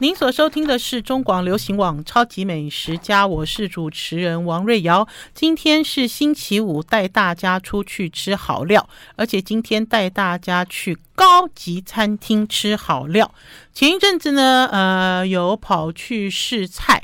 您所收听的是中广流行网《超级美食家》，我是主持人王瑞瑶。今天是星期五，带大家出去吃好料，而且今天带大家去高级餐厅吃好料。前一阵子呢，呃，有跑去试菜，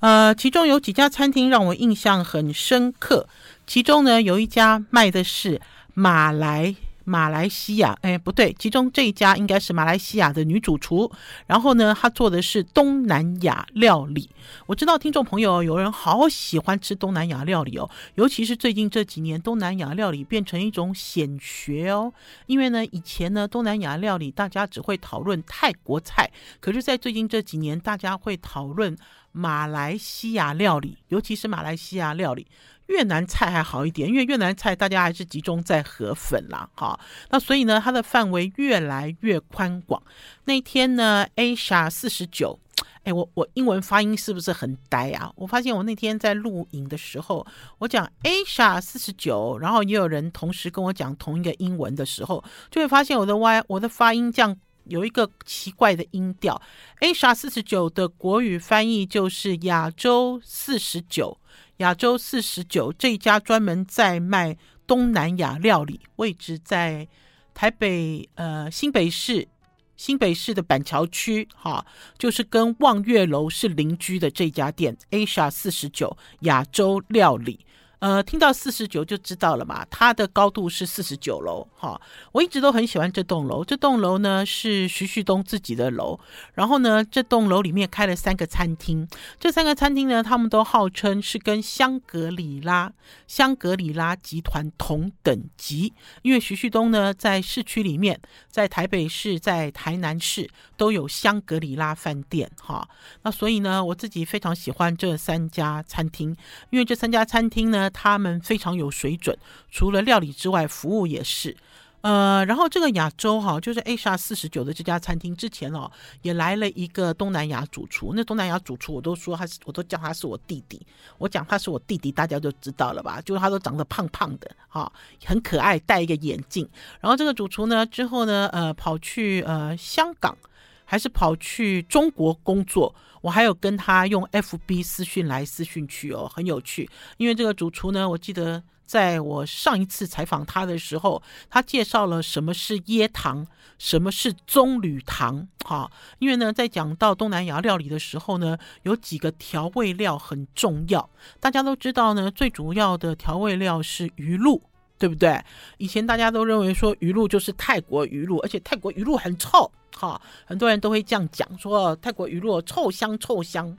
呃，其中有几家餐厅让我印象很深刻。其中呢，有一家卖的是马来。马来西亚，哎，不对，其中这一家应该是马来西亚的女主厨。然后呢，她做的是东南亚料理。我知道听众朋友有人好喜欢吃东南亚料理哦，尤其是最近这几年，东南亚料理变成一种显学哦。因为呢，以前呢，东南亚料理大家只会讨论泰国菜，可是，在最近这几年，大家会讨论马来西亚料理，尤其是马来西亚料理。越南菜还好一点，因为越南菜大家还是集中在河粉啦，哈，那所以呢，它的范围越来越宽广。那天呢，Asia 四十九，哎，我我英文发音是不是很呆啊？我发现我那天在录影的时候，我讲 Asia 四十九，然后也有人同时跟我讲同一个英文的时候，就会发现我的 Y 我的发音这样有一个奇怪的音调。Asia 四十九的国语翻译就是亚洲四十九。亚洲四十九这一家专门在卖东南亚料理，位置在台北呃新北市新北市的板桥区，哈，就是跟望月楼是邻居的这家店，Asia 四十九亚洲料理。呃，听到四十九就知道了嘛，它的高度是四十九楼，哈，我一直都很喜欢这栋楼。这栋楼呢是徐旭东自己的楼，然后呢，这栋楼里面开了三个餐厅，这三个餐厅呢，他们都号称是跟香格里拉、香格里拉集团同等级，因为徐旭东呢在市区里面，在台北市、在台南市都有香格里拉饭店，哈，那所以呢，我自己非常喜欢这三家餐厅，因为这三家餐厅呢。他们非常有水准，除了料理之外，服务也是。呃，然后这个亚洲哈，就是 Asia 四十九的这家餐厅之前哦，也来了一个东南亚主厨。那东南亚主厨我都说他是，我都叫他是我弟弟。我讲他是我弟弟，大家就知道了吧？就是他都长得胖胖的，哈，很可爱，戴一个眼镜。然后这个主厨呢，之后呢，呃，跑去呃香港。还是跑去中国工作，我还有跟他用 FB 私讯来私讯去哦，很有趣。因为这个主厨呢，我记得在我上一次采访他的时候，他介绍了什么是椰糖，什么是棕榈糖，哈。因为呢，在讲到东南亚料理的时候呢，有几个调味料很重要。大家都知道呢，最主要的调味料是鱼露，对不对？以前大家都认为说鱼露就是泰国鱼露，而且泰国鱼露很臭。好，很多人都会这样讲，说泰国鱼露臭香臭香。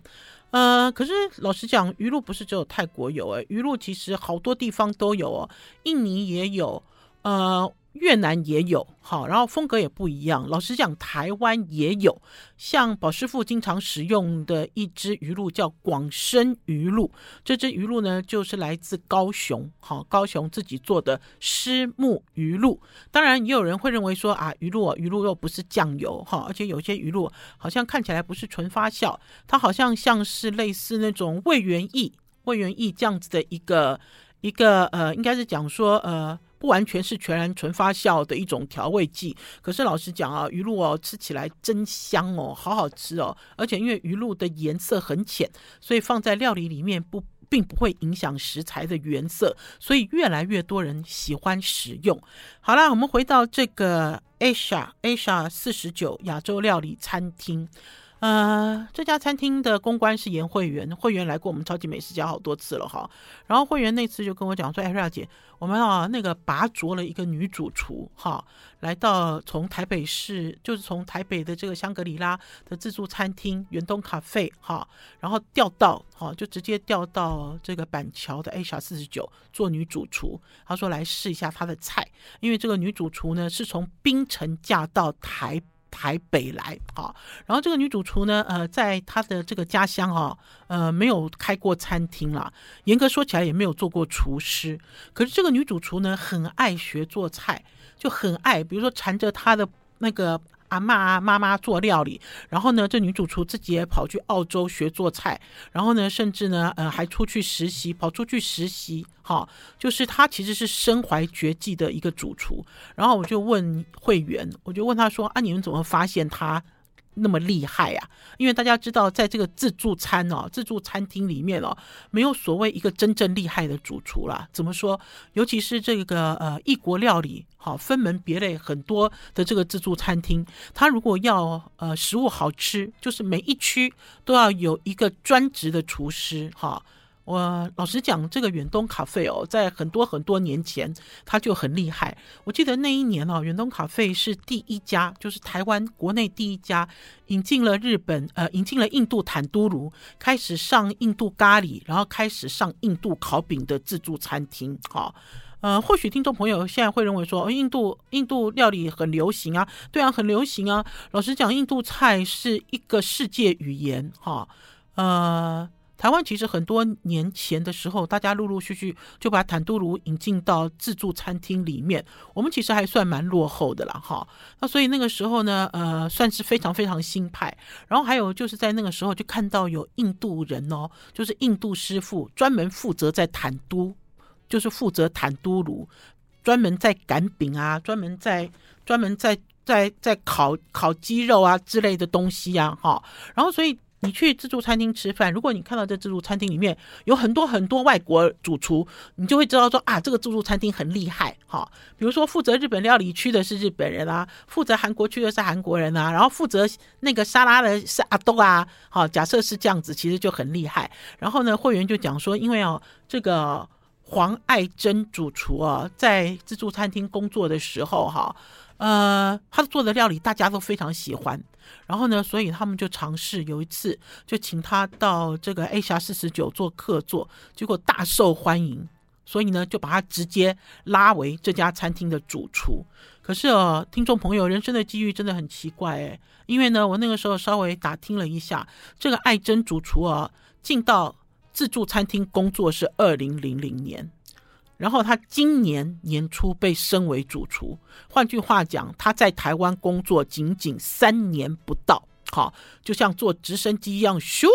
呃，可是老实讲，鱼露不是只有泰国有，诶，鱼露其实好多地方都有哦，印尼也有，呃。越南也有，好，然后风格也不一样。老实讲，台湾也有，像宝师傅经常使用的一支鱼露叫广生鱼露，这支鱼露呢就是来自高雄，好，高雄自己做的虱目鱼露。当然，也有人会认为说啊，鱼露鱼露又不是酱油，哈，而且有些鱼露好像看起来不是纯发酵，它好像像是类似那种味元益、味元益这样子的一个一个呃，应该是讲说呃。不完全是全然纯发酵的一种调味剂，可是老实讲啊，鱼露哦吃起来真香哦，好好吃哦，而且因为鱼露的颜色很浅，所以放在料理里面不并不会影响食材的原色，所以越来越多人喜欢使用。好啦，我们回到这个 Asia Asia 四十九亚洲料理餐厅。呃，这家餐厅的公关是颜会员，会员来过我们超级美食家好多次了哈。然后会员那次就跟我讲说：“哎，瑞小姐，我们啊那个拔擢了一个女主厨哈，来到从台北市，就是从台北的这个香格里拉的自助餐厅远东咖啡哈，然后调到哈，就直接调到这个板桥的 A 小四十九做女主厨。她说来试一下她的菜，因为这个女主厨呢是从槟城嫁到台。”台北来啊，然后这个女主厨呢，呃，在她的这个家乡啊，呃，没有开过餐厅了，严格说起来也没有做过厨师。可是这个女主厨呢，很爱学做菜，就很爱，比如说缠着她的那个。阿妈啊，妈妈做料理，然后呢，这女主厨自己也跑去澳洲学做菜，然后呢，甚至呢，呃，还出去实习，跑出去实习，哈，就是她其实是身怀绝技的一个主厨。然后我就问会员，我就问他说啊，你们怎么发现她那么厉害啊？因为大家知道，在这个自助餐哦，自助餐厅里面哦，没有所谓一个真正厉害的主厨啦。怎么说？尤其是这个呃异国料理，好分门别类很多的这个自助餐厅，它如果要呃食物好吃，就是每一区都要有一个专职的厨师哈。我老实讲，这个远东咖啡哦，在很多很多年前，它就很厉害。我记得那一年哦，远东咖啡是第一家，就是台湾国内第一家引进了日本呃，引进了印度坦都炉，开始上印度咖喱，然后开始上印度烤饼的自助餐厅。哈、呃，或许听众朋友现在会认为说，印度印度料理很流行啊，对啊，很流行啊。老实讲，印度菜是一个世界语言。哈、呃。台湾其实很多年前的时候，大家陆陆续续就把坦都炉引进到自助餐厅里面。我们其实还算蛮落后的啦，哈。那所以那个时候呢，呃，算是非常非常新派。然后还有就是在那个时候就看到有印度人哦，就是印度师傅专门负责在坦都，就是负责坦都炉，专门在擀饼啊，专门在专门在在在烤烤鸡肉啊之类的东西啊，哈。然后所以。你去自助餐厅吃饭，如果你看到这自助餐厅里面有很多很多外国主厨，你就会知道说啊，这个自助餐厅很厉害哈。比如说负责日本料理区的是日本人啊，负责韩国区的是韩国人啊，然后负责那个沙拉的是阿东啊。好，假设是这样子，其实就很厉害。然后呢，会员就讲说，因为哦，这个黄爱珍主厨啊，在自助餐厅工作的时候哈。呃，他做的料理大家都非常喜欢，然后呢，所以他们就尝试有一次就请他到这个 A 侠四十九做客座，结果大受欢迎，所以呢就把他直接拉为这家餐厅的主厨。可是哦，听众朋友，人生的机遇真的很奇怪诶，因为呢，我那个时候稍微打听了一下，这个爱珍主厨啊，进到自助餐厅工作是二零零零年。然后他今年年初被升为主厨，换句话讲，他在台湾工作仅仅三年不到。好，就像坐直升机一样，咻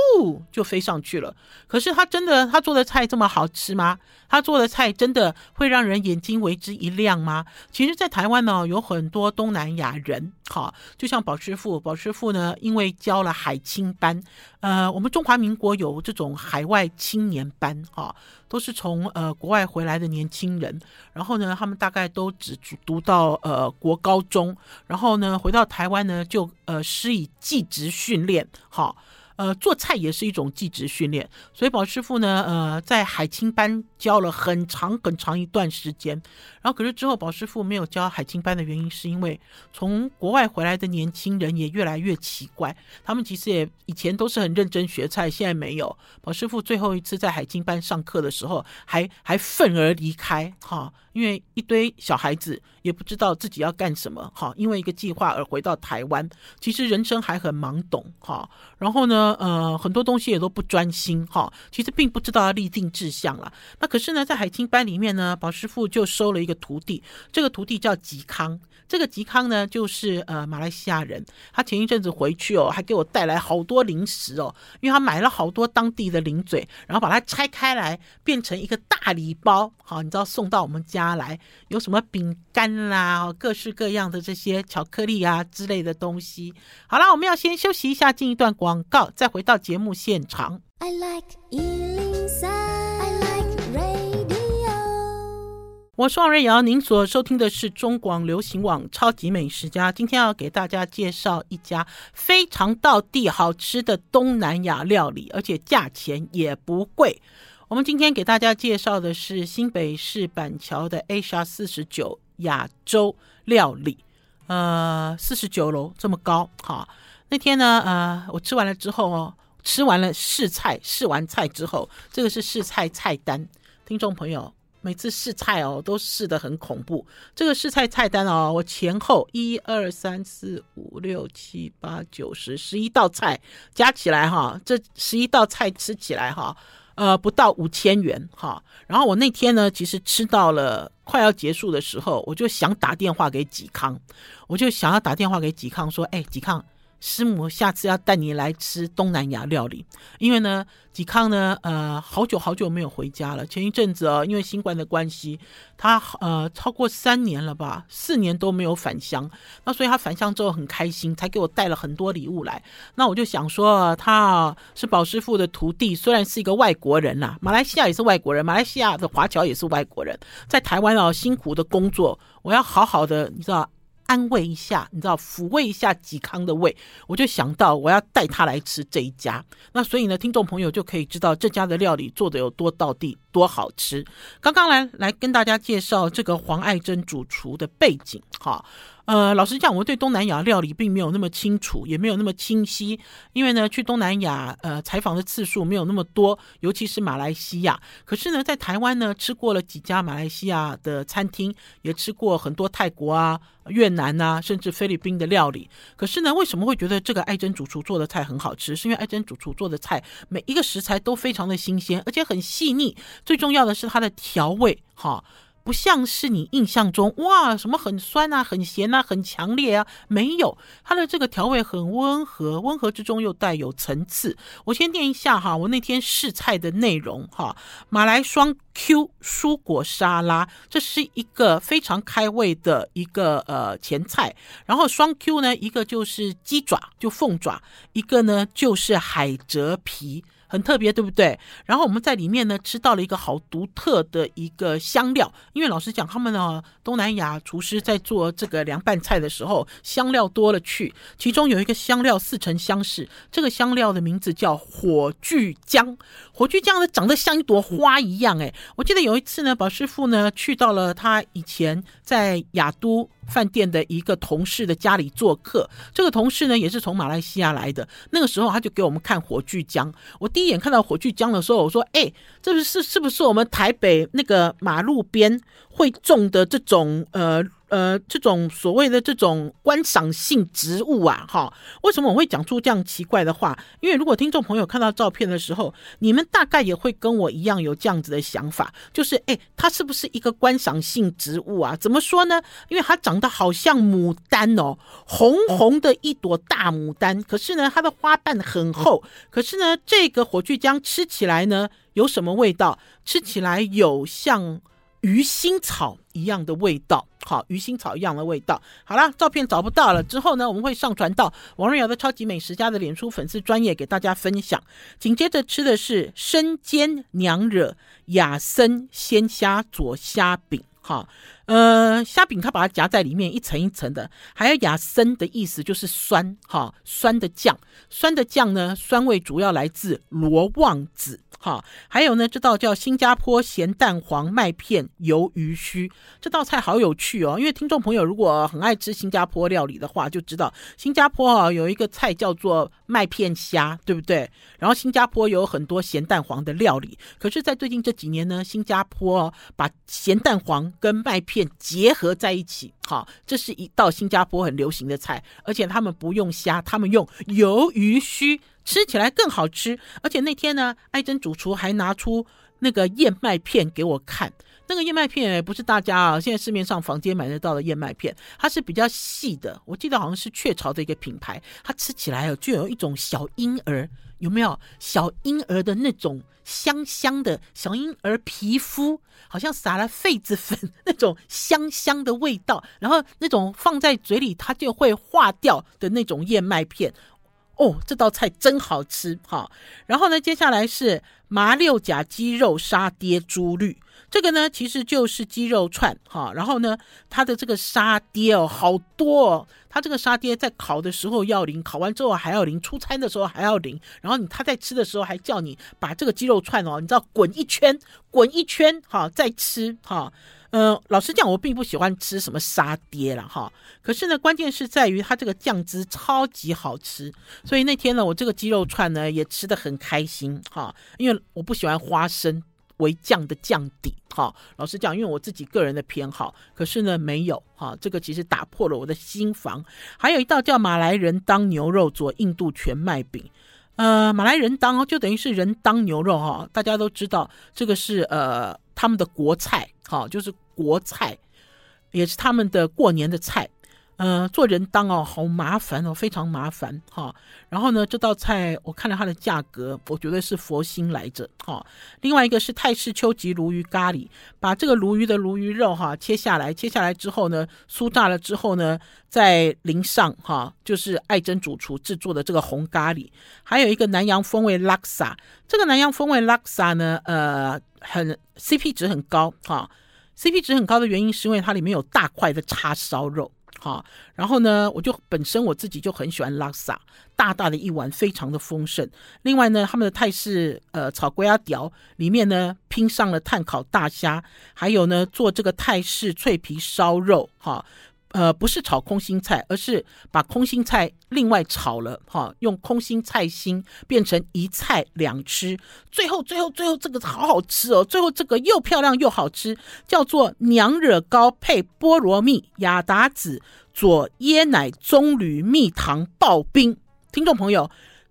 就飞上去了。可是他真的，他做的菜这么好吃吗？他做的菜真的会让人眼睛为之一亮吗？其实，在台湾呢，有很多东南亚人，好，就像宝师傅，宝师傅呢，因为教了海青班，呃，我们中华民国有这种海外青年班，哈，都是从呃国外回来的年轻人，然后呢，他们大概都只读到呃国高中，然后呢，回到台湾呢，就呃施以技职训练，好。呃，做菜也是一种技职训练，所以宝师傅呢，呃，在海清班教了很长很长一段时间，然后可是之后宝师傅没有教海清班的原因，是因为从国外回来的年轻人也越来越奇怪，他们其实也以前都是很认真学菜，现在没有。宝师傅最后一次在海清班上课的时候，还还愤而离开，哈，因为一堆小孩子也不知道自己要干什么，哈，因为一个计划而回到台湾，其实人生还很懵懂，哈，然后呢，呃，很多东西也都不专心哈，其实并不知道要立定志向了。那可是呢，在海青班里面呢，宝师傅就收了一个徒弟，这个徒弟叫吉康。这个吉康呢，就是呃马来西亚人。他前一阵子回去哦，还给我带来好多零食哦，因为他买了好多当地的零嘴，然后把它拆开来变成一个大礼包，好，你知道送到我们家来，有什么饼干啦，各式各样的这些巧克力啊之类的东西。好了，我们要先休息一下，进一段广告，再回到节目现场。I like 我是王瑞瑶，您所收听的是中广流行网《超级美食家》。今天要给大家介绍一家非常道地好吃的东南亚料理，而且价钱也不贵。我们今天给大家介绍的是新北市板桥的 Asia 四十九亚洲料理，呃，四十九楼这么高。好，那天呢，呃，我吃完了之后哦，吃完了试菜，试完菜之后，这个是试菜菜单，听众朋友。每次试菜哦，都试得很恐怖。这个试菜菜单哦，我前后一二三四五六七八九十十一道菜加起来哈，这十一道菜吃起来哈，呃，不到五千元哈。然后我那天呢，其实吃到了快要结束的时候，我就想打电话给纪康，我就想要打电话给纪康说，哎，纪康，师母下次要带你来吃东南亚料理，因为呢，吉康呢，呃，好久好久没有回家了。前一阵子哦，因为新冠的关系，他呃超过三年了吧，四年都没有返乡。那所以他返乡之后很开心，才给我带了很多礼物来。那我就想说，他是宝师傅的徒弟，虽然是一个外国人呐，马来西亚也是外国人，马来西亚的华侨也是外国人，在台湾哦辛苦的工作，我要好好的，你知道。安慰一下，你知道，抚慰一下吉康的胃，我就想到我要带他来吃这一家。那所以呢，听众朋友就可以知道这家的料理做的有多到底，多好吃。刚刚来来跟大家介绍这个黄爱珍主厨的背景，哈。呃，老实讲，我对东南亚料理并没有那么清楚，也没有那么清晰，因为呢，去东南亚呃采访的次数没有那么多，尤其是马来西亚。可是呢，在台湾呢，吃过了几家马来西亚的餐厅，也吃过很多泰国啊、越南啊，甚至菲律宾的料理。可是呢，为什么会觉得这个爱珍主厨做的菜很好吃？是因为爱珍主厨做的菜每一个食材都非常的新鲜，而且很细腻。最重要的是它的调味，哈。不像是你印象中哇，什么很酸啊、很咸啊、很强烈啊，没有，它的这个调味很温和，温和之中又带有层次。我先念一下哈，我那天试菜的内容哈，马来双 Q 蔬果沙拉，这是一个非常开胃的一个呃前菜。然后双 Q 呢，一个就是鸡爪，就凤爪，一个呢就是海蜇皮。很特别，对不对？然后我们在里面呢吃到了一个好独特的一个香料，因为老实讲，他们呢东南亚厨师在做这个凉拌菜的时候，香料多了去。其中有一个香料似曾相识，这个香料的名字叫火炬姜。火炬姜呢长得像一朵花一样，诶，我记得有一次呢，宝师傅呢去到了他以前在亚都。饭店的一个同事的家里做客，这个同事呢也是从马来西亚来的。那个时候他就给我们看火炬江。我第一眼看到火炬江的时候，我说：“哎，这是是不是我们台北那个马路边会种的这种呃？”呃，这种所谓的这种观赏性植物啊，哈，为什么我会讲出这样奇怪的话？因为如果听众朋友看到照片的时候，你们大概也会跟我一样有这样子的想法，就是，哎，它是不是一个观赏性植物啊？怎么说呢？因为它长得好像牡丹哦，红红的一朵大牡丹，可是呢，它的花瓣很厚，可是呢，这个火炬姜吃起来呢，有什么味道？吃起来有像。鱼腥草一样的味道，好，鱼腥草一样的味道。好了，照片找不到了，之后呢，我们会上传到王瑞瑶的超级美食家的脸书粉丝专业给大家分享。紧接着吃的是生煎娘惹雅森鲜虾佐虾饼，哈，呃，虾饼它把它夹在里面一层一层的，还有雅参的意思就是酸，哈，酸的酱，酸的酱呢，酸味主要来自罗望子。哈，还有呢，这道叫新加坡咸蛋黄麦片鱿鱼须，这道菜好有趣哦。因为听众朋友如果很爱吃新加坡料理的话，就知道新加坡啊有一个菜叫做麦片虾，对不对？然后新加坡有很多咸蛋黄的料理，可是，在最近这几年呢，新加坡把咸蛋黄跟麦片结合在一起，好，这是一道新加坡很流行的菜，而且他们不用虾，他们用鱿鱼须。吃起来更好吃，而且那天呢，艾珍主厨还拿出那个燕麦片给我看。那个燕麦片不是大家啊，现在市面上坊间买得到的燕麦片，它是比较细的。我记得好像是雀巢的一个品牌，它吃起来就有一种小婴儿，有没有小婴儿的那种香香的小婴儿皮肤，好像撒了痱子粉那种香香的味道，然后那种放在嘴里它就会化掉的那种燕麦片。哦，这道菜真好吃哈！然后呢，接下来是麻六甲鸡肉沙爹猪绿，这个呢其实就是鸡肉串哈。然后呢，它的这个沙爹哦，好多哦，它这个沙爹在烤的时候要淋，烤完之后还要淋，出餐的时候还要淋。然后你他在吃的时候还叫你把这个鸡肉串哦，你知道滚一圈，滚一圈哈，再吃哈。嗯、老实讲，我并不喜欢吃什么沙爹了哈。可是呢，关键是在于它这个酱汁超级好吃，所以那天呢，我这个鸡肉串呢也吃得很开心哈。因为我不喜欢花生为酱的酱底哈。老实讲，因为我自己个人的偏好，可是呢没有哈。这个其实打破了我的心防。还有一道叫马来人当牛肉佐印度全麦饼，呃，马来人当就等于是人当牛肉哈。大家都知道这个是呃他们的国菜。好，就是国菜，也是他们的过年的菜。呃，做人当哦，好麻烦哦，非常麻烦哈。然后呢，这道菜我看了它的价格，我觉得是佛心来着哈。另外一个是泰式秋吉鲈鱼咖喱，把这个鲈鱼的鲈鱼肉哈切下来，切下来之后呢，酥炸了之后呢，再淋上哈，就是爱珍主厨制作的这个红咖喱，还有一个南洋风味拉萨。这个南洋风味拉萨呢，呃，很 CP 值很高哈。CP 值很高的原因是因为它里面有大块的叉烧肉。好，然后呢，我就本身我自己就很喜欢拉萨，大大的一碗，非常的丰盛。另外呢，他们的泰式呃炒龟鸭条里面呢拼上了炭烤大虾，还有呢做这个泰式脆皮烧肉，哈。呃，不是炒空心菜，而是把空心菜另外炒了，哈，用空心菜心变成一菜两吃。最后，最后，最后这个好好吃哦！最后这个又漂亮又好吃，叫做娘惹糕配菠萝蜜、亚达子佐椰奶棕榈蜜糖刨冰。听众朋友。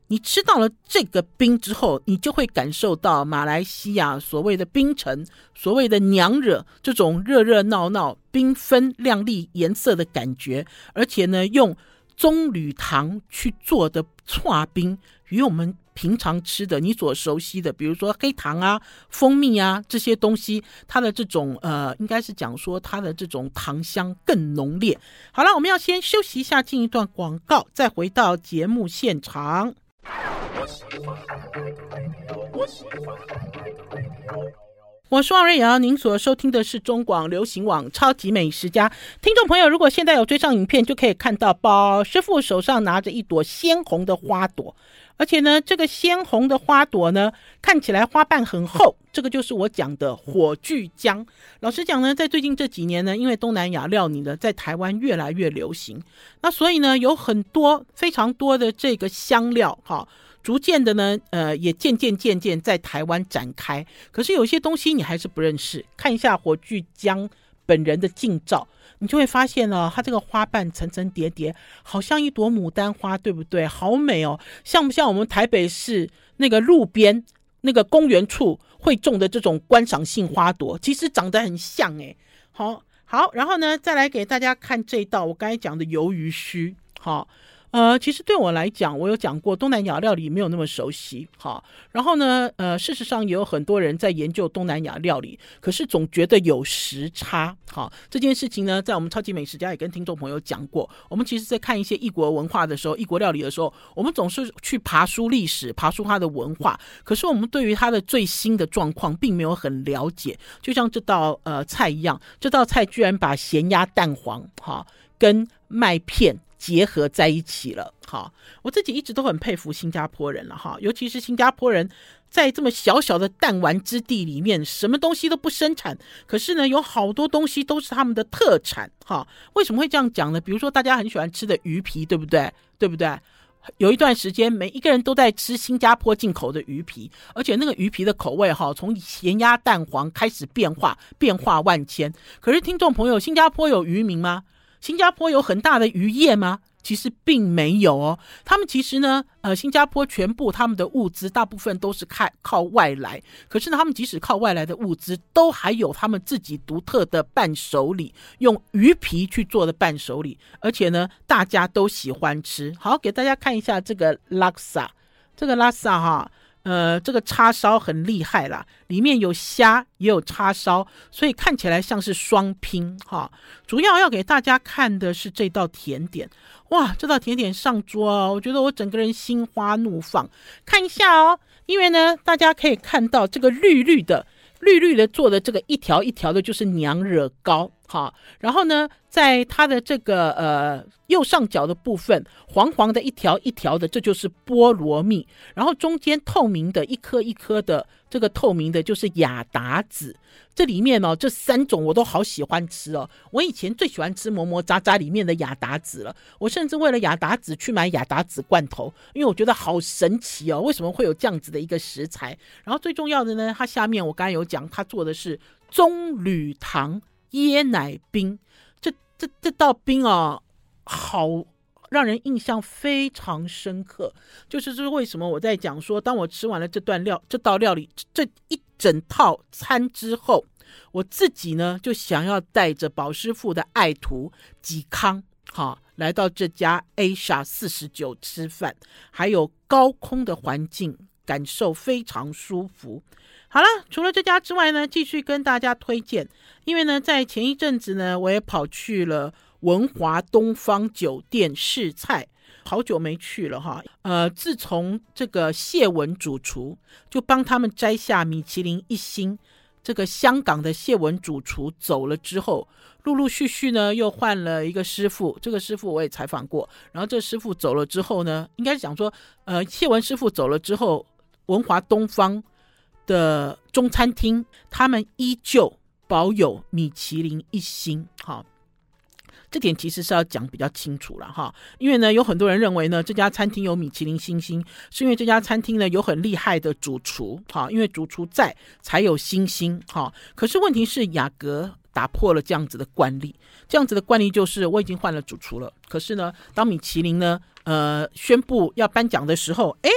你吃到了这个冰之后，你就会感受到马来西亚所谓的冰城，所谓的娘惹这种热热闹闹、缤纷亮丽颜色的感觉，而且呢，用棕榈糖去做的剉冰，与我们平常吃的你所熟悉的，比如说黑糖啊、蜂蜜啊这些东西，它的这种呃，应该是讲说它的这种糖香更浓烈。好了，我们要先休息一下，进一段广告，再回到节目现场。我是王瑞瑶，您所收听的是中广流行网超级美食家。听众朋友，如果现在有追上影片，就可以看到宝师傅手上拿着一朵鲜红的花朵。而且呢，这个鲜红的花朵呢，看起来花瓣很厚，这个就是我讲的火炬姜。老实讲呢，在最近这几年呢，因为东南亚料理呢，在台湾越来越流行，那所以呢，有很多非常多的这个香料，哈，逐渐的呢，呃，也渐渐渐渐在台湾展开。可是有些东西你还是不认识，看一下火炬姜本人的近照。你就会发现呢，它这个花瓣层层叠叠，好像一朵牡丹花，对不对？好美哦，像不像我们台北市那个路边那个公园处会种的这种观赏性花朵？其实长得很像诶。好，好，然后呢，再来给大家看这道我刚才讲的鱿鱼须，好。呃，其实对我来讲，我有讲过东南亚料理没有那么熟悉，哈，然后呢，呃，事实上也有很多人在研究东南亚料理，可是总觉得有时差，哈，这件事情呢，在我们超级美食家也跟听众朋友讲过，我们其实在看一些异国文化的时候，异国料理的时候，我们总是去爬书历史，爬书它的文化，可是我们对于它的最新的状况并没有很了解，就像这道呃菜一样，这道菜居然把咸鸭蛋黄哈跟麦片。结合在一起了，好，我自己一直都很佩服新加坡人了哈，尤其是新加坡人在这么小小的弹丸之地里面，什么东西都不生产，可是呢，有好多东西都是他们的特产哈。为什么会这样讲呢？比如说大家很喜欢吃的鱼皮，对不对？对不对？有一段时间，每一个人都在吃新加坡进口的鱼皮，而且那个鱼皮的口味哈，从咸鸭蛋黄开始变化，变化万千。可是听众朋友，新加坡有渔民吗？新加坡有很大的渔业吗？其实并没有哦。他们其实呢，呃，新加坡全部他们的物资大部分都是靠靠外来。可是呢，他们即使靠外来的物资，都还有他们自己独特的伴手礼，用鱼皮去做的伴手礼，而且呢，大家都喜欢吃。好，给大家看一下这个拉萨，这个拉萨哈。呃，这个叉烧很厉害啦，里面有虾也有叉烧，所以看起来像是双拼哈。主要要给大家看的是这道甜点，哇，这道甜点上桌哦，我觉得我整个人心花怒放。看一下哦，因为呢，大家可以看到这个绿绿的、绿绿的做的这个一条一条的，就是娘惹糕。好，然后呢，在它的这个呃右上角的部分，黄黄的一条一条的，这就是菠萝蜜。然后中间透明的一颗一颗的，这个透明的，就是亚达子。这里面哦，这三种我都好喜欢吃哦。我以前最喜欢吃磨磨渣渣里面的亚达子了。我甚至为了亚达子去买亚达子罐头，因为我觉得好神奇哦，为什么会有这样子的一个食材？然后最重要的呢，它下面我刚才有讲，它做的是棕榈糖。椰奶冰，这这这道冰啊，好让人印象非常深刻。就是这是为什么我在讲说，当我吃完了这段料这道料理这一整套餐之后，我自己呢就想要带着宝师傅的爱徒吉康好，来到这家 Asia 四十九吃饭，还有高空的环境，感受非常舒服。好了，除了这家之外呢，继续跟大家推荐，因为呢，在前一阵子呢，我也跑去了文华东方酒店试菜。好久没去了哈，呃，自从这个谢文主厨就帮他们摘下米其林一星，这个香港的谢文主厨走了之后，陆陆续续呢又换了一个师傅，这个师傅我也采访过，然后这师傅走了之后呢，应该是讲说，呃，谢文师傅走了之后，文华东方的中餐厅他们依旧保有米其林一星，好。这点其实是要讲比较清楚了哈，因为呢，有很多人认为呢，这家餐厅有米其林星星，是因为这家餐厅呢有很厉害的主厨哈，因为主厨在才有星星哈。可是问题是雅阁打破了这样子的惯例，这样子的惯例就是我已经换了主厨了，可是呢，当米其林呢呃宣布要颁奖的时候，诶，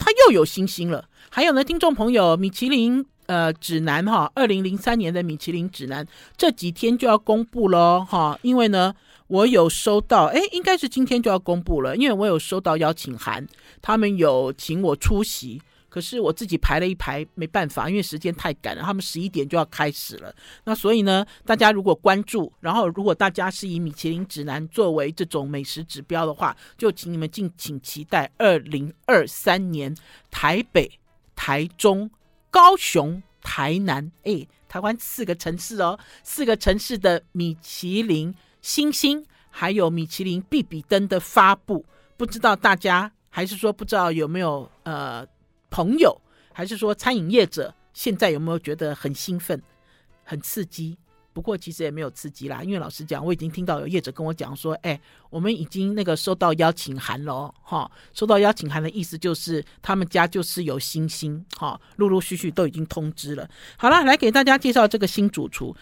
他又有星星了。还有呢，听众朋友，米其林。呃，指南哈，二零零三年的米其林指南这几天就要公布了哈，因为呢，我有收到，哎，应该是今天就要公布了，因为我有收到邀请函，他们有请我出席，可是我自己排了一排，没办法，因为时间太赶了，他们十一点就要开始了，那所以呢，大家如果关注，然后如果大家是以米其林指南作为这种美食指标的话，就请你们敬请期待二零二三年台北、台中。高雄、台南，哎，台湾四个城市哦，四个城市的米其林星星，还有米其林必比登的发布，不知道大家还是说不知道有没有呃朋友，还是说餐饮业者现在有没有觉得很兴奋、很刺激？不过其实也没有刺激啦，因为老实讲，我已经听到有业者跟我讲说，哎，我们已经那个收到邀请函了，哈，收到邀请函的意思就是他们家就是有星星，哈，陆陆续续都已经通知了。好了，来给大家介绍这个新主厨。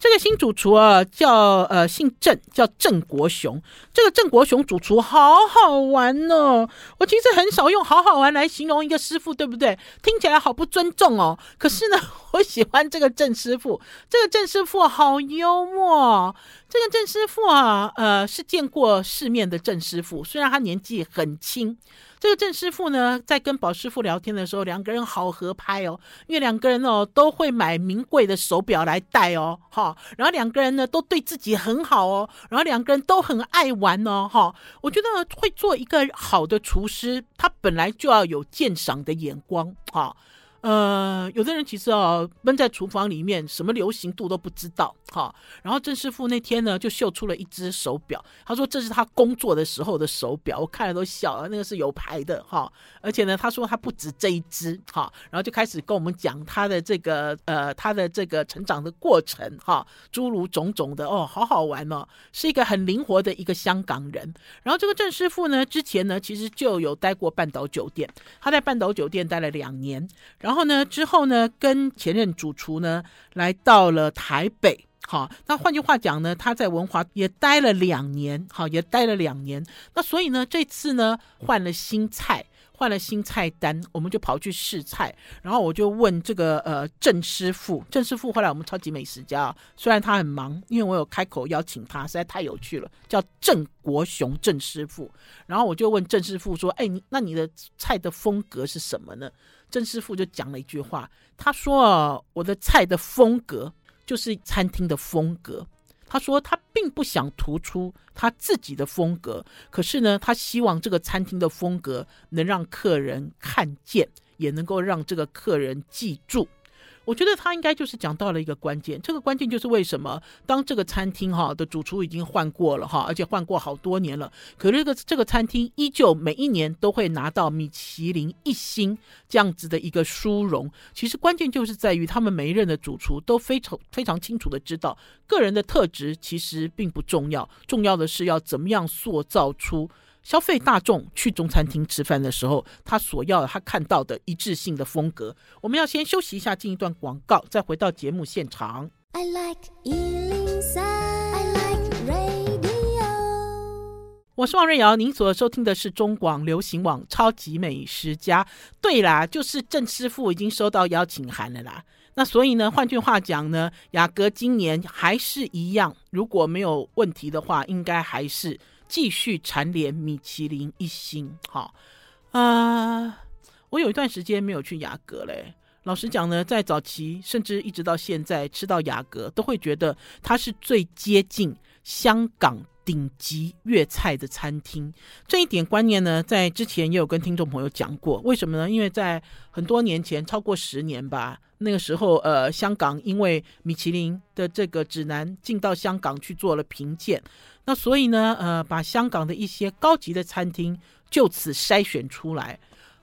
这个新主厨啊，叫呃姓郑，叫郑国雄。这个郑国雄主厨好好玩哦。我其实很少用“好好玩”来形容一个师傅，对不对？听起来好不尊重哦。可是呢，我喜欢这个郑师傅。这个郑师傅好幽默。这个郑师傅啊，呃，是见过世面的郑师傅，虽然他年纪很轻。这个郑师傅呢，在跟宝师傅聊天的时候，两个人好合拍哦，因为两个人哦都会买名贵的手表来戴哦，哈，然后两个人呢都对自己很好哦，然后两个人都很爱玩哦，哈，我觉得会做一个好的厨师，他本来就要有鉴赏的眼光，哈。呃，有的人其实哦，闷在厨房里面，什么流行度都不知道哈。然后郑师傅那天呢，就秀出了一只手表，他说这是他工作的时候的手表，我看了都笑了，那个是有牌的哈。而且呢，他说他不止这一只哈，然后就开始跟我们讲他的这个呃，他的这个成长的过程哈，诸如种种的哦，好好玩哦，是一个很灵活的一个香港人。然后这个郑师傅呢，之前呢其实就有待过半岛酒店，他在半岛酒店待了两年，然后。然后呢，之后呢，跟前任主厨呢，来到了台北。好，那换句话讲呢，他在文华也待了两年，好，也待了两年。那所以呢，这次呢，换了新菜，换了新菜单，我们就跑去试菜。然后我就问这个呃郑师傅，郑师傅后来我们超级美食家，虽然他很忙，因为我有开口邀请他，实在太有趣了，叫郑国雄郑师傅。然后我就问郑师傅说：“哎，你那你的菜的风格是什么呢？”郑师傅就讲了一句话，他说：“我的菜的风格就是餐厅的风格。”他说他并不想突出他自己的风格，可是呢，他希望这个餐厅的风格能让客人看见，也能够让这个客人记住。我觉得他应该就是讲到了一个关键，这个关键就是为什么当这个餐厅哈的主厨已经换过了哈，而且换过好多年了，可这个这个餐厅依旧每一年都会拿到米其林一星这样子的一个殊荣。其实关键就是在于他们每一任的主厨都非常非常清楚的知道，个人的特质其实并不重要，重要的是要怎么样塑造出。消费大众去中餐厅吃饭的时候，他所要他看到的一致性的风格。我们要先休息一下，进一段广告，再回到节目现场。I like 103, I like radio. 我是王瑞瑶，您所收听的是中广流行网《超级美食家》。对啦，就是郑师傅已经收到邀请函了啦。那所以呢，换句话讲呢，雅阁今年还是一样，如果没有问题的话，应该还是继续蝉联米其林一星。好，啊，我有一段时间没有去雅阁嘞。老实讲呢，在早期甚至一直到现在，吃到雅阁都会觉得它是最接近香港。顶级粤菜的餐厅，这一点观念呢，在之前也有跟听众朋友讲过。为什么呢？因为在很多年前，超过十年吧，那个时候，呃，香港因为米其林的这个指南进到香港去做了评鉴，那所以呢，呃，把香港的一些高级的餐厅就此筛选出来。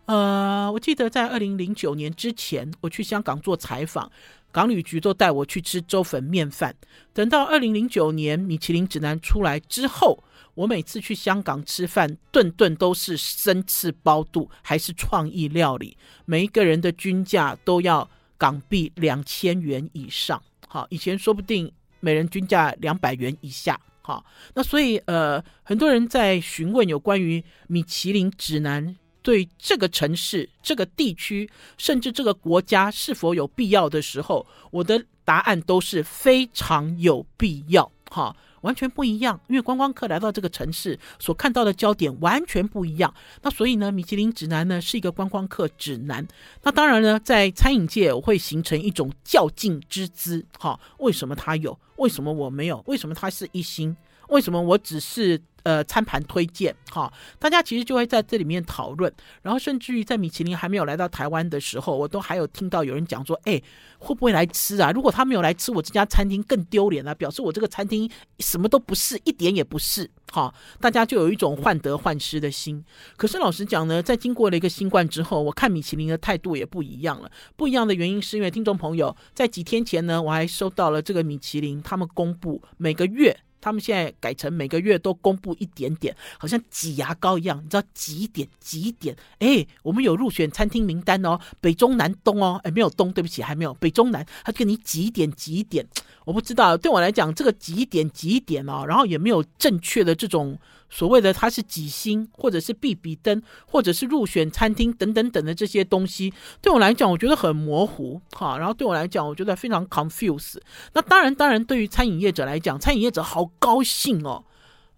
呃，我记得在二零零九年之前，我去香港做采访。港旅局都带我去吃粥粉面饭。等到二零零九年米其林指南出来之后，我每次去香港吃饭，顿顿都是生翅包肚，还是创意料理，每一个人的均价都要港币两千元以上。好，以前说不定每人均价两百元以下。好，那所以呃，很多人在询问有关于米其林指南。对这个城市、这个地区，甚至这个国家是否有必要的时候，我的答案都是非常有必要，哈，完全不一样。因为观光客来到这个城市所看到的焦点完全不一样。那所以呢，米其林指南呢是一个观光客指南。那当然呢，在餐饮界我会形成一种较劲之姿，哈，为什么他有？为什么我没有？为什么他是一星？为什么我只是？呃，餐盘推荐，哈，大家其实就会在这里面讨论，然后甚至于在米其林还没有来到台湾的时候，我都还有听到有人讲说，哎，会不会来吃啊？如果他没有来吃，我这家餐厅更丢脸了，表示我这个餐厅什么都不是，一点也不是，哈，大家就有一种患得患失的心。可是老实讲呢，在经过了一个新冠之后，我看米其林的态度也不一样了。不一样的原因是因为听众朋友在几天前呢，我还收到了这个米其林他们公布每个月。他们现在改成每个月都公布一点点，好像挤牙膏一样，你知道几点几点？哎，我们有入选餐厅名单哦，北中南东哦，哎，没有东，对不起，还没有北中南，他跟你几点几点？我不知道，对我来讲，这个几点几点哦，然后也没有正确的这种。所谓的它是几星，或者是必比登，或者是入选餐厅等等等的这些东西，对我来讲，我觉得很模糊哈。然后对我来讲，我觉得非常 confuse。那当然，当然，对于餐饮业者来讲，餐饮业者好高兴哦。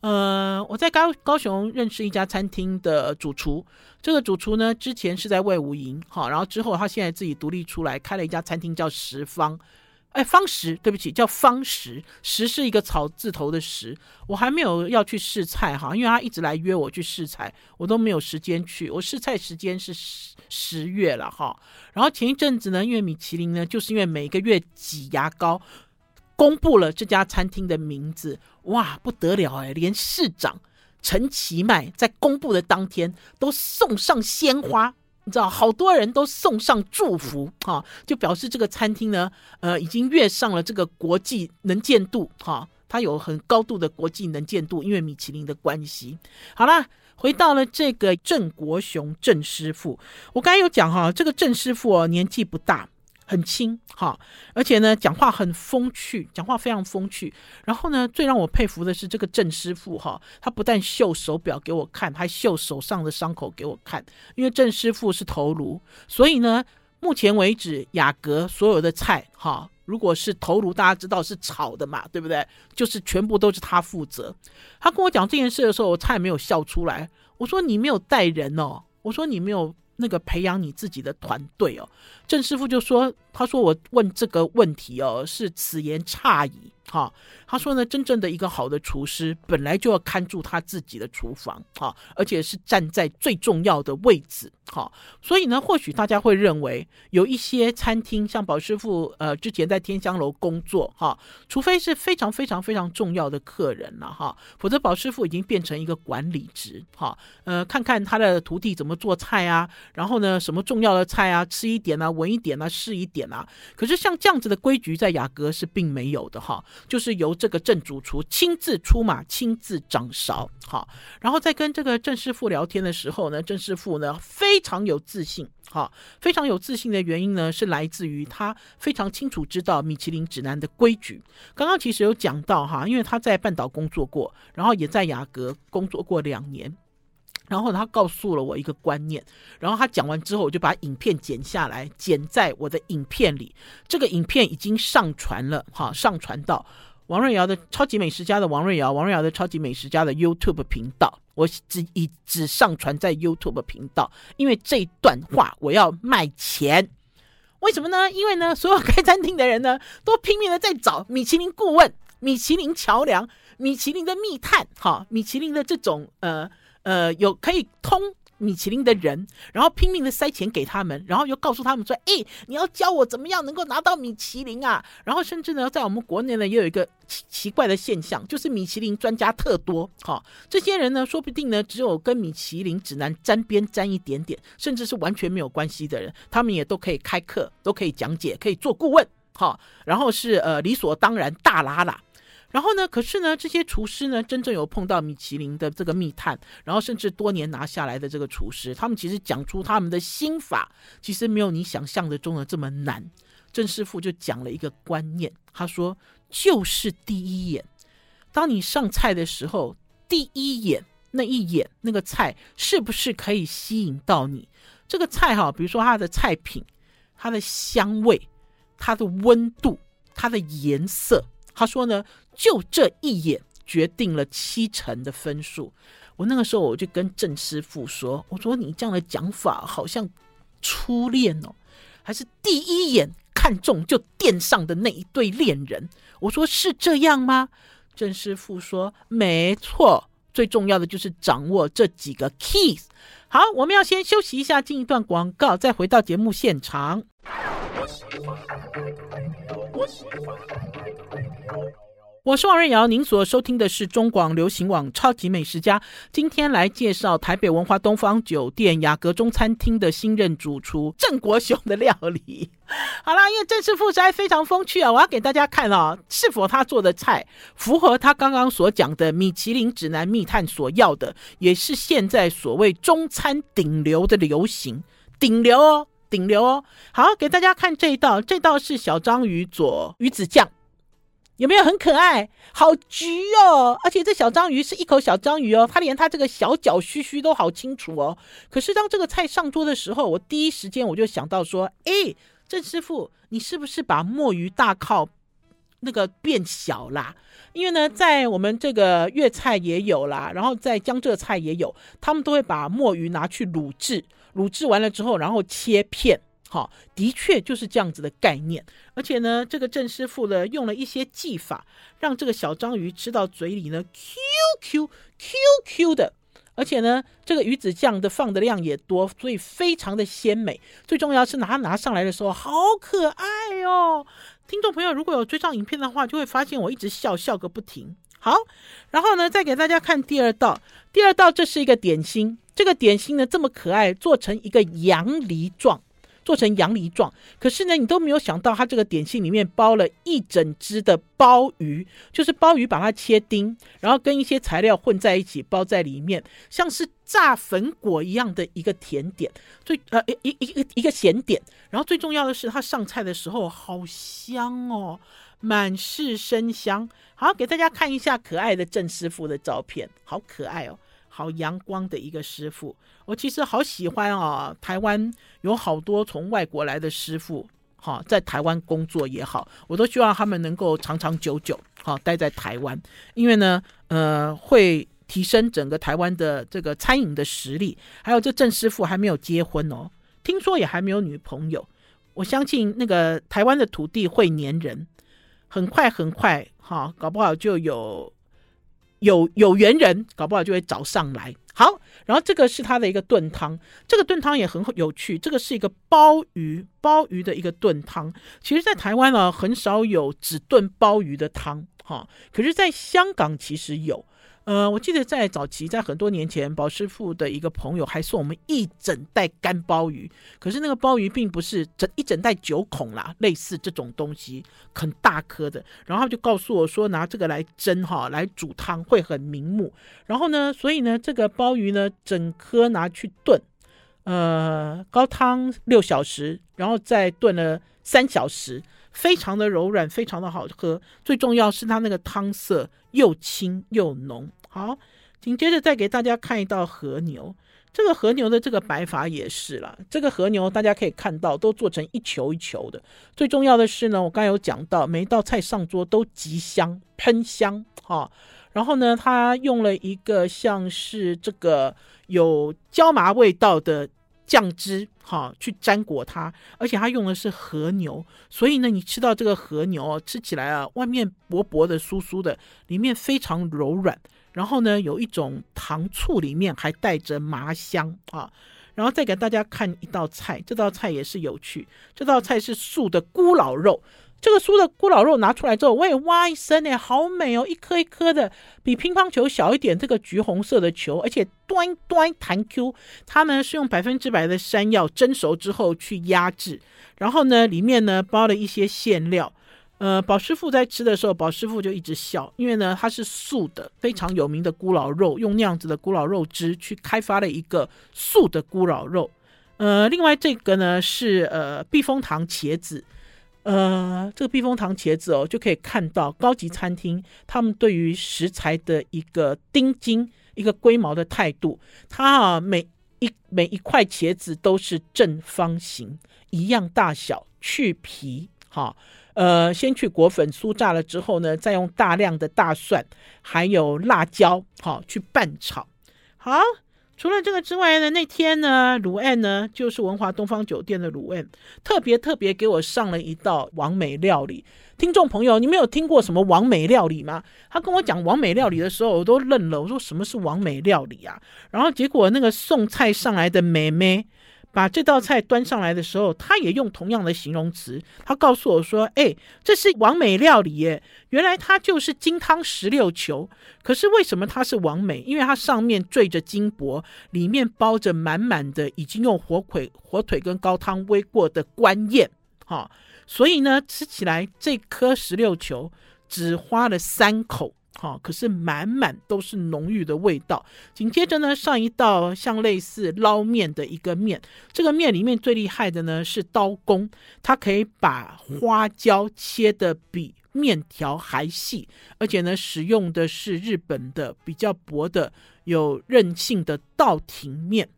呃，我在高高雄认识一家餐厅的主厨，这个主厨呢，之前是在卫武营哈，然后之后他现在自己独立出来开了一家餐厅，叫十方。哎，方石，对不起，叫方石，石是一个草字头的石。我还没有要去试菜哈，因为他一直来约我去试菜，我都没有时间去。我试菜时间是十十月了哈。然后前一阵子呢，因为米其林呢，就是因为每个月挤牙膏，公布了这家餐厅的名字，哇，不得了哎，连市长陈其迈在公布的当天都送上鲜花。你知道，好多人都送上祝福哈，就表示这个餐厅呢，呃，已经跃上了这个国际能见度哈，它有很高度的国际能见度，因为米其林的关系。好啦，回到了这个郑国雄郑师傅，我刚才有讲哈，这个郑师傅哦，年纪不大。很轻哈，而且呢，讲话很风趣，讲话非常风趣。然后呢，最让我佩服的是这个郑师傅哈，他不但秀手表给我看，还秀手上的伤口给我看。因为郑师傅是头颅，所以呢，目前为止雅阁所有的菜哈，如果是头颅，大家知道是炒的嘛，对不对？就是全部都是他负责。他跟我讲这件事的时候，我差点没有笑出来。我说你没有带人哦，我说你没有。那个培养你自己的团队哦，郑师傅就说：“他说我问这个问题哦，是此言差矣。”哈，他说呢，真正的一个好的厨师本来就要看住他自己的厨房，哈，而且是站在最重要的位置，哈。所以呢，或许大家会认为有一些餐厅，像宝师傅，呃，之前在天香楼工作，哈，除非是非常非常非常重要的客人了，哈，否则宝师傅已经变成一个管理职，哈，呃，看看他的徒弟怎么做菜啊，然后呢，什么重要的菜啊，吃一点啊，闻一点啊，试一点啊。可是像这样子的规矩，在雅阁是并没有的，哈。就是由这个郑主厨亲自出马，亲自掌勺。好，然后在跟这个郑师傅聊天的时候呢，郑师傅呢非常有自信。好，非常有自信的原因呢，是来自于他非常清楚知道米其林指南的规矩。刚刚其实有讲到哈，因为他在半岛工作过，然后也在雅阁工作过两年。然后他告诉了我一个观念，然后他讲完之后，我就把影片剪下来，剪在我的影片里。这个影片已经上传了，哈，上传到王瑞瑶的超级美食家的王瑞瑶，王瑞瑶的超级美食家的 YouTube 频道。我只以只上传在 YouTube 频道，因为这段话我要卖钱。为什么呢？因为呢，所有开餐厅的人呢，都拼命的在找米其林顾问、米其林桥梁、米其林的密探，哈，米其林的这种呃。呃，有可以通米其林的人，然后拼命的塞钱给他们，然后又告诉他们说：“哎，你要教我怎么样能够拿到米其林啊？”然后甚至呢，在我们国内呢，也有一个奇奇怪的现象，就是米其林专家特多。哈、这些人呢，说不定呢，只有跟米其林指南沾边沾一点点，甚至是完全没有关系的人，他们也都可以开课，都可以讲解，可以做顾问。哈、然后是呃理所当然大喇喇。然后呢，可是呢，这些厨师呢，真正有碰到米其林的这个密探，然后甚至多年拿下来的这个厨师，他们其实讲出他们的心法，其实没有你想象的中的这么难。郑师傅就讲了一个观念，他说：“就是第一眼，当你上菜的时候，第一眼那一眼那个菜是不是可以吸引到你？这个菜哈，比如说它的菜品、它的香味、它的温度、它的颜色。”他说呢，就这一眼决定了七成的分数。我那个时候我就跟郑师傅说：“我说你这样的讲法好像初恋哦，还是第一眼看中就垫上的那一对恋人？”我说：“是这样吗？”郑师傅说：“没错，最重要的就是掌握这几个 keys。”好，我们要先休息一下，进一段广告，再回到节目现场。我是王瑞瑶，您所收听的是中广流行网《超级美食家》。今天来介绍台北文华东方酒店雅阁中餐厅的新任主厨郑国雄的料理。好啦，因为郑师傅实在非常风趣啊，我要给大家看啊，是否他做的菜符合他刚刚所讲的米其林指南密探所要的，也是现在所谓中餐顶流的流行，顶流哦。顶流哦，好，给大家看这一道，这道是小章鱼佐鱼子酱，有没有很可爱？好橘哦，而且这小章鱼是一口小章鱼哦，它连它这个小脚须须都好清楚哦。可是当这个菜上桌的时候，我第一时间我就想到说，哎，郑师傅，你是不是把墨鱼大靠那个变小啦？因为呢，在我们这个粤菜也有啦，然后在江浙菜也有，他们都会把墨鱼拿去卤制。卤制完了之后，然后切片，好，的确就是这样子的概念。而且呢，这个郑师傅呢，用了一些技法，让这个小章鱼吃到嘴里呢，Q Q Q Q 的。而且呢，这个鱼子酱的放的量也多，所以非常的鲜美。最重要是拿拿上来的时候，好可爱哦！听众朋友如果有追上影片的话，就会发现我一直笑笑个不停。好，然后呢，再给大家看第二道。第二道这是一个点心。这个点心呢，这么可爱，做成一个洋梨状，做成洋梨状。可是呢，你都没有想到，它这个点心里面包了一整只的鲍鱼，就是鲍鱼把它切丁，然后跟一些材料混在一起包在里面，像是炸粉果一样的一个甜点，最呃一一一个一个咸点。然后最重要的是，它上菜的时候好香哦，满是生香。好，给大家看一下可爱的郑师傅的照片，好可爱哦。好阳光的一个师傅，我其实好喜欢啊！台湾有好多从外国来的师傅，哈，在台湾工作也好，我都希望他们能够长长久久，哈，待在台湾，因为呢，呃，会提升整个台湾的这个餐饮的实力。还有这郑师傅还没有结婚哦，听说也还没有女朋友。我相信那个台湾的土地会黏人，很快很快，哈，搞不好就有。有有缘人，搞不好就会找上来。好，然后这个是他的一个炖汤，这个炖汤也很有趣。这个是一个鲍鱼鲍鱼的一个炖汤。其实，在台湾呢，很少有只炖鲍鱼的汤，哈。可是，在香港其实有。呃，我记得在早期，在很多年前，宝师傅的一个朋友还送我们一整袋干鲍鱼。可是那个鲍鱼并不是整一整袋九孔啦，类似这种东西，很大颗的。然后他就告诉我说，拿这个来蒸哈，来煮汤会很明目。然后呢，所以呢，这个鲍鱼呢，整颗拿去炖，呃，高汤六小时，然后再炖了三小时。非常的柔软，非常的好喝。最重要是它那个汤色又清又浓。好，紧接着再给大家看一道和牛。这个和牛的这个摆法也是了。这个和牛大家可以看到，都做成一球一球的。最重要的是呢，我刚有讲到，每一道菜上桌都极香喷香哈。然后呢，它用了一个像是这个有椒麻味道的。酱汁哈，去沾裹它，而且它用的是和牛，所以呢，你吃到这个和牛吃起来啊，外面薄薄的、酥酥的，里面非常柔软，然后呢，有一种糖醋，里面还带着麻香啊。然后再给大家看一道菜，这道菜也是有趣，这道菜是素的咕咾肉。这个酥的咕咾肉拿出来之后，我也哇一声呢，好美哦，一颗一颗的，比乒乓球小一点，这个橘红色的球，而且端端弹 Q。它呢是用百分之百的山药蒸熟之后去压制，然后呢里面呢包了一些馅料。呃，宝师傅在吃的时候，宝师傅就一直笑，因为呢它是素的，非常有名的咕老肉，用那样子的咕老肉汁去开发了一个素的咕老肉。呃，另外这个呢是呃避风塘茄子。呃，这个避风塘茄子哦，就可以看到高级餐厅他们对于食材的一个盯紧、一个龟毛的态度。它啊，每一每一块茄子都是正方形，一样大小，去皮，哈，呃，先去裹粉酥炸了之后呢，再用大量的大蒜还有辣椒，好去拌炒，好。除了这个之外呢，那天呢，鲁安呢，就是文华东方酒店的鲁安，特别特别给我上了一道网美料理。听众朋友，你们有听过什么网美料理吗？他跟我讲网美料理的时候，我都愣了。我说什么是网美料理啊？然后结果那个送菜上来的妹妹。把这道菜端上来的时候，他也用同样的形容词。他告诉我说：“哎，这是王美料理耶！原来它就是金汤石榴球。可是为什么它是王美？因为它上面缀着金箔，里面包着满满的已经用火腿、火腿跟高汤煨过的官燕。哈，所以呢，吃起来这颗石榴球只花了三口。”好，可是满满都是浓郁的味道。紧接着呢，上一道像类似捞面的一个面，这个面里面最厉害的呢是刀工，它可以把花椒切的比面条还细，而且呢使用的是日本的比较薄的有韧性的稻庭面。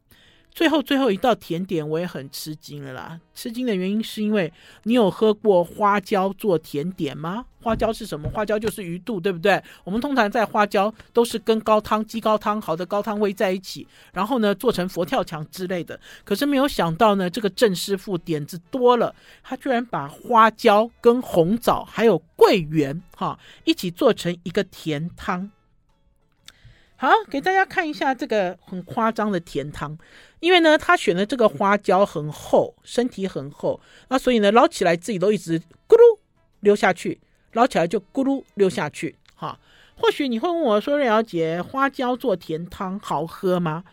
最后最后一道甜点我也很吃惊了啦！吃惊的原因是因为你有喝过花椒做甜点吗？花椒是什么？花椒就是鱼肚，对不对？我们通常在花椒都是跟高汤、鸡高汤、好的高汤煨在一起，然后呢做成佛跳墙之类的。可是没有想到呢，这个郑师傅点子多了，他居然把花椒跟红枣还有桂圆哈一起做成一个甜汤。好，给大家看一下这个很夸张的甜汤，因为呢，他选的这个花椒很厚，身体很厚，那所以呢，捞起来自己都一直咕噜溜下去，捞起来就咕噜溜下去。哈，或许你会问我说，瑞瑶姐，花椒做甜汤好喝吗？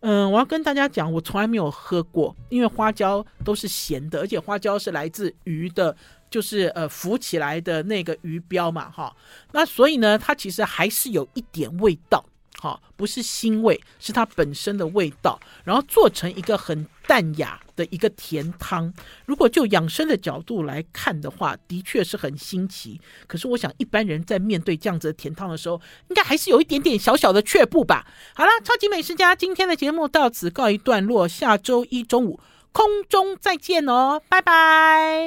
嗯，我要跟大家讲，我从来没有喝过，因为花椒都是咸的，而且花椒是来自鱼的，就是呃浮起来的那个鱼标嘛，哈，那所以呢，它其实还是有一点味道。好，不是腥味，是它本身的味道，然后做成一个很淡雅的一个甜汤。如果就养生的角度来看的话，的确是很新奇。可是我想，一般人在面对这样子的甜汤的时候，应该还是有一点点小小的却步吧。好了，超级美食家今天的节目到此告一段落，下周一中午空中再见哦，拜拜。